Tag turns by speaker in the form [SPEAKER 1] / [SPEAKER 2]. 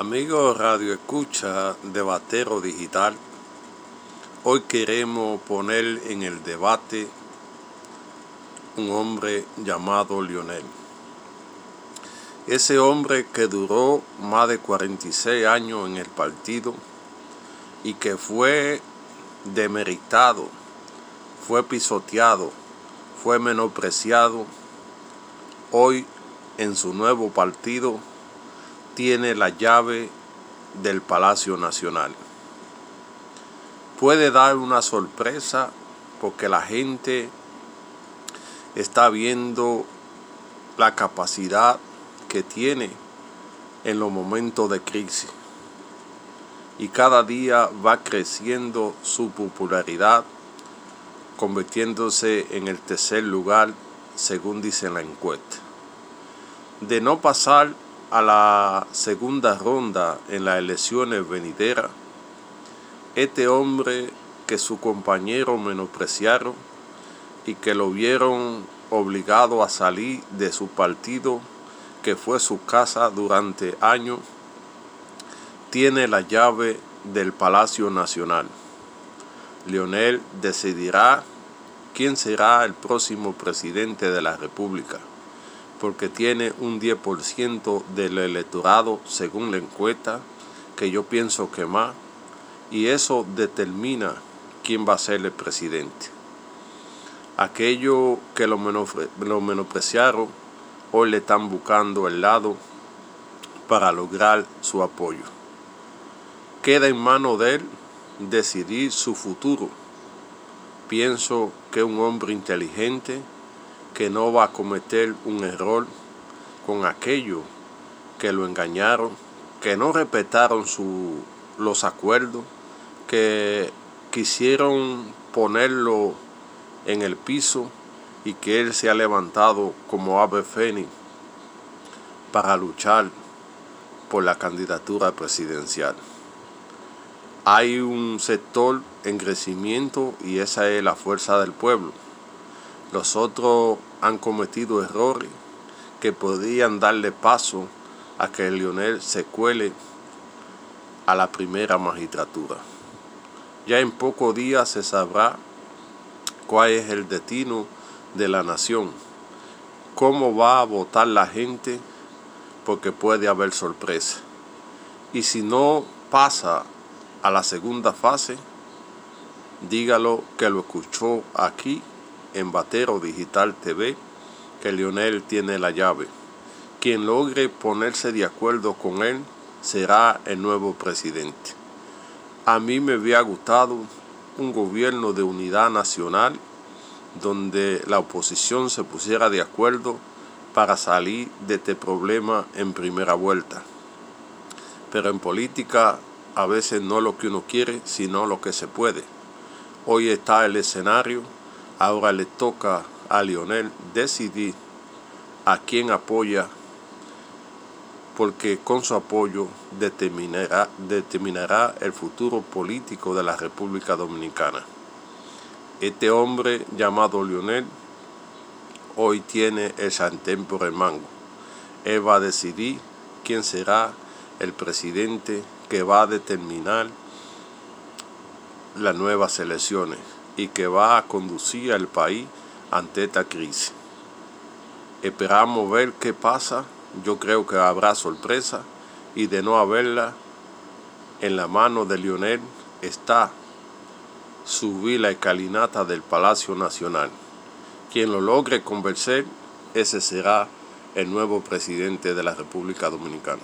[SPEAKER 1] Amigos Radio Escucha Debatero Digital, hoy queremos poner en el debate un hombre llamado Lionel. Ese hombre que duró más de 46 años en el partido y que fue demeritado, fue pisoteado, fue menospreciado, hoy en su nuevo partido tiene la llave del Palacio Nacional. Puede dar una sorpresa porque la gente está viendo la capacidad que tiene en los momentos de crisis. Y cada día va creciendo su popularidad, convirtiéndose en el tercer lugar, según dice la encuesta. De no pasar a la segunda ronda en las elecciones venideras, este hombre que su compañero menospreciaron y que lo vieron obligado a salir de su partido, que fue su casa durante años, tiene la llave del Palacio Nacional. Leonel decidirá quién será el próximo presidente de la República porque tiene un 10% del electorado según la encuesta, que yo pienso que más, y eso determina quién va a ser el presidente. Aquellos que lo, menospreciaron hoy le están buscando el lado para lograr su apoyo. Queda en manos de él decidir su futuro. Pienso que un hombre inteligente, que no va a cometer un error con aquellos que lo engañaron, que no respetaron los acuerdos, que quisieron ponerlo en el piso y que él se ha levantado como ave fénix para luchar por la candidatura presidencial. Hay un sector en crecimiento y esa es la fuerza del pueblo. Los otros han cometido errores que podrían darle paso a que Lionel se cuele a la primera magistratura. Ya en pocos días se sabrá cuál es el destino de la nación, cómo va a votar la gente, porque puede haber sorpresa. Y si no pasa a la segunda fase, dígalo que lo escuchó aquí en Batero Digital TV que Lionel tiene la llave. Quien logre ponerse de acuerdo con él será el nuevo presidente. A mí me había gustado un gobierno de unidad nacional donde la oposición se pusiera de acuerdo para salir de este problema en primera vuelta. Pero en política a veces no lo que uno quiere, sino lo que se puede. Hoy está el escenario Ahora le toca a Lionel decidir a quién apoya, porque con su apoyo determinará, el futuro político de la República Dominicana. Este hombre llamado Lionel hoy tiene el sartén por el mango. Él va a decidir quién será el presidente que va a determinar las nuevas elecciones y que va a conducir al país ante esta crisis. Esperamos ver qué pasa. Yo creo que habrá sorpresa y de no haberla, en la mano de Lionel está subir la escalinata del Palacio Nacional. Quien lo logre convencer, ese será el nuevo presidente de la República Dominicana.